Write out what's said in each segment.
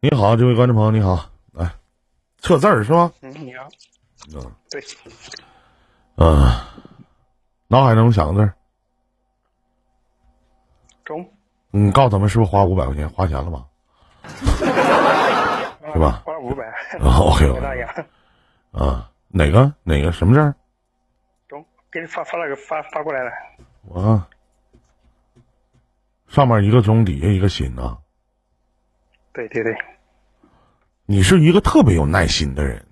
你好，这位观众朋友，你好，来测字儿是吧？嗯，你好。嗯对，嗯，脑海中想个字儿，中你告诉他们是不是花五百块钱花钱了吧？是吧花了五百。啊，OK。啊，哪个哪个什么字儿？中，给你发发那个发发过来了。我上面一个中，底下一个心呐。对对对，你是一个特别有耐心的人，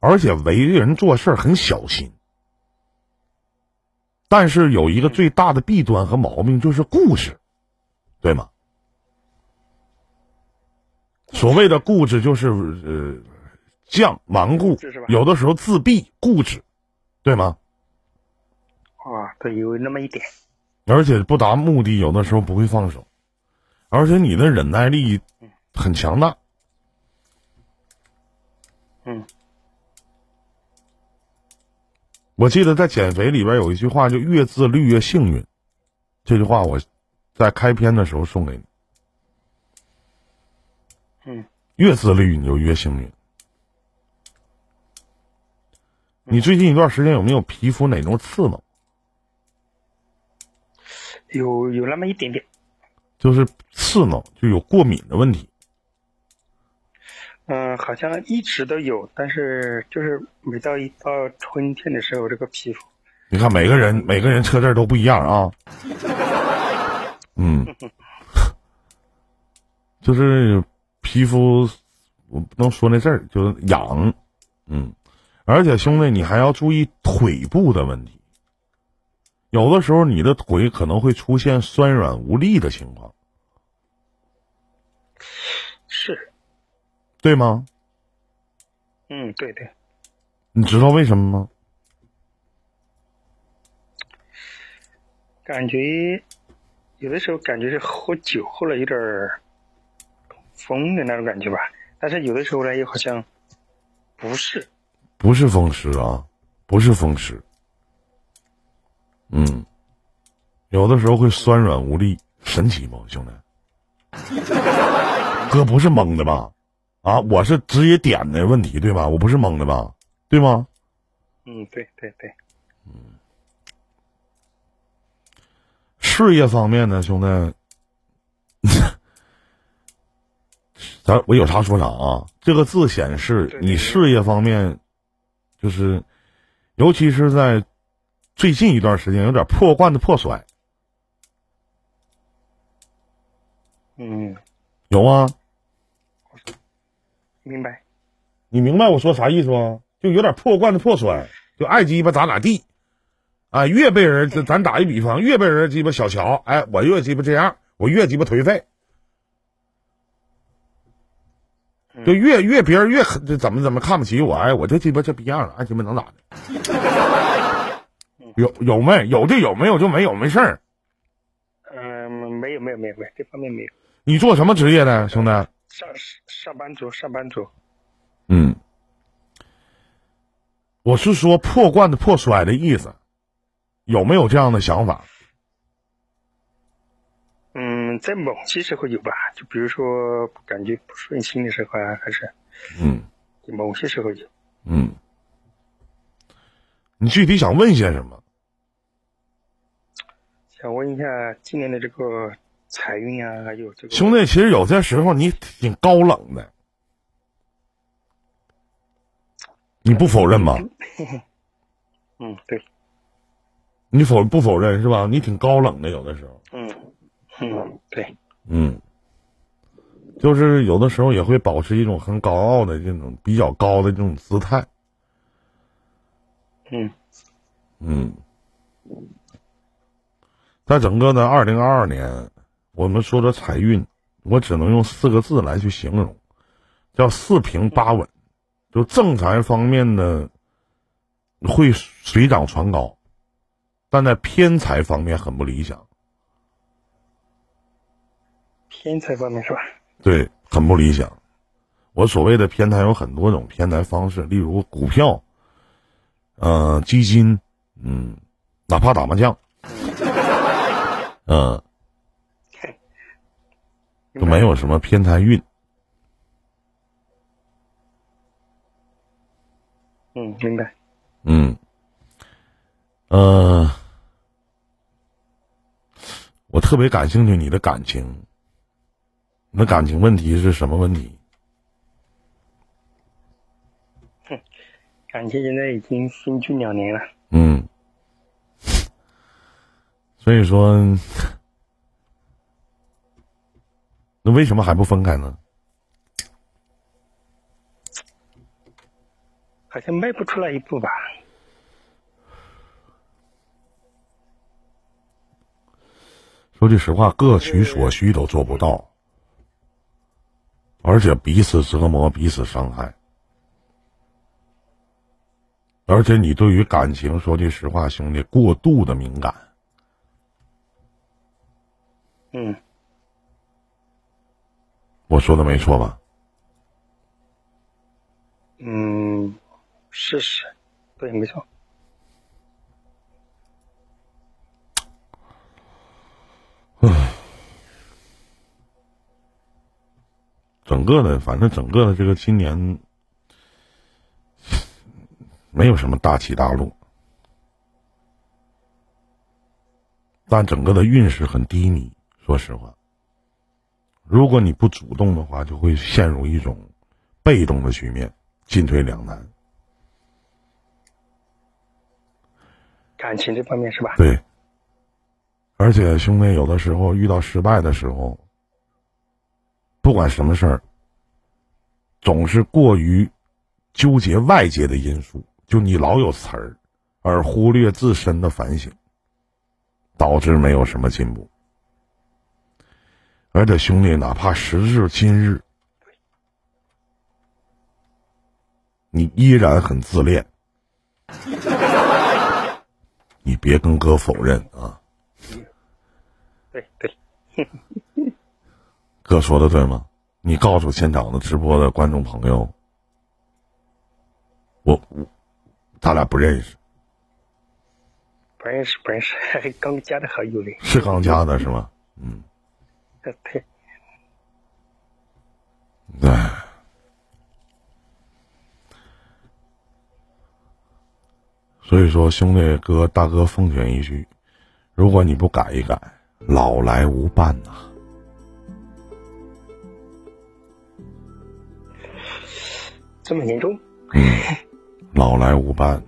而且为人做事儿很小心。但是有一个最大的弊端和毛病就是固执，对吗？所谓的固执就是呃犟顽固，有的时候自闭固执，对吗？啊，对，有那么一点。而且不达目的，有的时候不会放手，而且你的忍耐力很强大。嗯，我记得在减肥里边有一句话，就越自律越幸运。这句话我在开篇的时候送给你。嗯，越自律你就越幸运。你最近一段时间有没有皮肤哪种刺挠？有有那么一点点。就是刺挠，就有过敏的问题。嗯、好像一直都有，但是就是每到一到春天的时候，这个皮肤，你看每个人每个人车字都不一样啊。嗯，就是皮肤，我不能说那字儿，就是痒。嗯，而且兄弟，你还要注意腿部的问题。有的时候你的腿可能会出现酸软无力的情况，是，对吗？嗯，对对，你知道为什么吗？感觉有的时候感觉是喝酒喝了有点儿疯的那种感觉吧，但是有的时候呢又好像不是，不是风湿啊，不是风湿。嗯，有的时候会酸软无力，神奇不，兄弟？哥不是蒙的吧？啊，我是直接点的问题，对吧？我不是蒙的吧？对吗？嗯，对对对，嗯事业方面呢，兄弟，咱我有啥说啥啊。这个字显示你事业方面，就是，尤其是在最近一段时间，有点破罐子破摔，嗯，有吗？明白，你明白我说啥意思吗？就有点破罐子破摔，就爱鸡巴咋咋地，啊，越被人咱咱打一比方，越被人鸡巴小瞧，哎，我越鸡巴这样，我越鸡巴颓废，就越越别人越这怎么怎么看不起我，哎，我就鸡巴这逼样了，爱鸡巴能咋的？有有没有就有，没有就没有，没事儿。嗯、没有没有没有没有，这方面没有，你做什么职业的，兄弟？上上班族上班族，嗯，我是说破罐子破摔的意思，有没有这样的想法？嗯，在某些时候有吧，就比如说感觉不顺心的时候啊，还是嗯某些时候有。嗯，你具体想问些什么？想问一下今年的这个财运啊，还有这个兄弟，其实有些时候你挺高冷的，你不否认吗？嗯，对，你否不否认是吧？你挺高冷的，有的时候，嗯嗯对，嗯，就是有的时候也会保持一种很高傲的这种比较高的这种姿态，嗯嗯，在整个的二零二二年，我们说的财运，我只能用四个字来去形容，叫四平八稳。就正财方面呢，会水涨船高，但在偏财方面很不理想，偏财方面是吧？对，很不理想。我所谓的偏财有很多种偏财方式，例如股票，呃，基金，嗯，哪怕打麻将，嗯、都没有什么偏财运。嗯，明白。嗯，呃，我特别感兴趣你的感情，那感情问题是什么问题？哼，感情现在已经分居两年了。嗯，所以说。那为什么还不分开呢？好像迈不出来一步吧。说句实话，各取所需都做不到，而且彼此折磨，彼此伤害，而且你对于感情，说句实话，兄弟，过度的敏感。嗯，我说的没错吧？嗯，是是，对，没错。唉，整个的，反正整个的这个今年没有什么大起大落，但整个的运势很低迷。说实话，如果你不主动的话，就会陷入一种被动的局面，进退两难。感情这方面是吧？对。而且，兄弟，有的时候遇到失败的时候，不管什么事儿，总是过于纠结外界的因素，就你老有词儿，而忽略自身的反省，导致没有什么进步。而且，兄弟，哪怕时至今日，你依然很自恋，你别跟哥否认啊。对对，哥说的对吗？你告诉现场的直播的观众朋友，我我，咱俩不认识，不认识不认识，刚加的好友嘞，是刚加的是吗？嗯，对，哎，所以说，兄弟哥大哥奉劝一句，如果你不改一改。老来无伴呐，这么严重？嗯，老来无伴。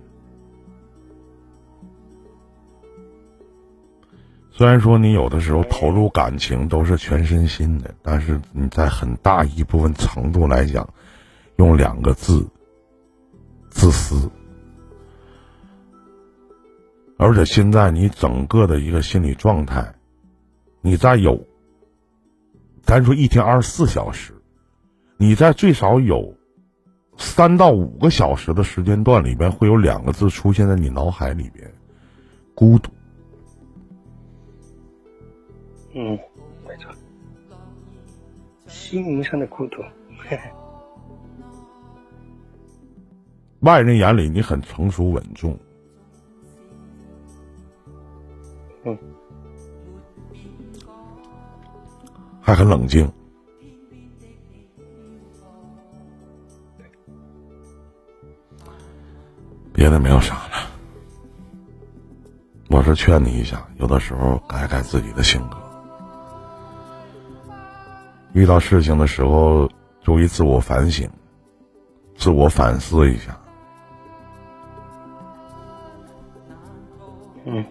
虽然说你有的时候投入感情都是全身心的，但是你在很大一部分程度来讲，用两个字：自私。而且现在你整个的一个心理状态。你在有，咱说一天二十四小时，你在最少有三到五个小时的时间段里边，会有两个字出现在你脑海里边：孤独。嗯，没错，心灵上的孤独。外人眼里你很成熟稳重。嗯。还很冷静，别的没有啥了。我是劝你一下，有的时候改改自己的性格，遇到事情的时候注意自我反省，自我反思一下。嗯，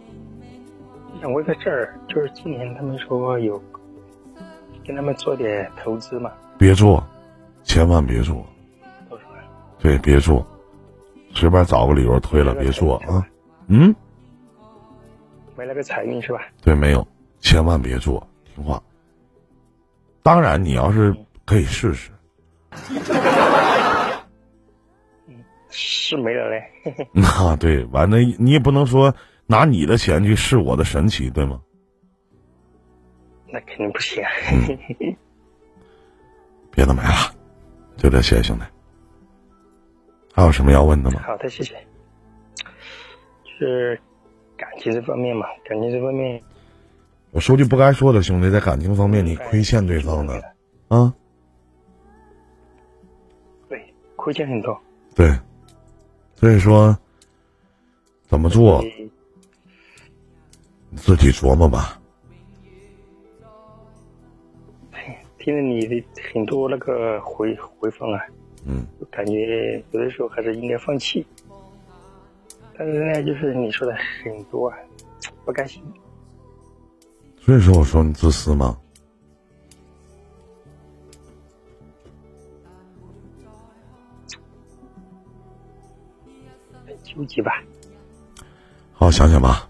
想问个事儿，就是今年他们说有。跟他们做点投资嘛？别做，千万别做。对，别做，随便找个理由推了，别做啊。嗯。没那个财运是吧？对，没有，千万别做，听话。当然，你要是可以试试。是没了嘞。那 对，完了你也不能说拿你的钱去试我的神奇，对吗？那肯定不行。别的没了，就这些，兄弟。还有什么要问的吗？好的，谢谢。就是感情这方面嘛，感情这方面。我说句不该说的，兄弟，在感情方面你亏欠对方的啊。对，亏欠很多。对，所以说，怎么做你你自己琢磨吧。听了你的很多那个回回放啊，嗯，感觉有的时候还是应该放弃。但是呢，就是你说的很多啊，不甘心。所以说我说你自私吗？很纠结吧。好好想想吧。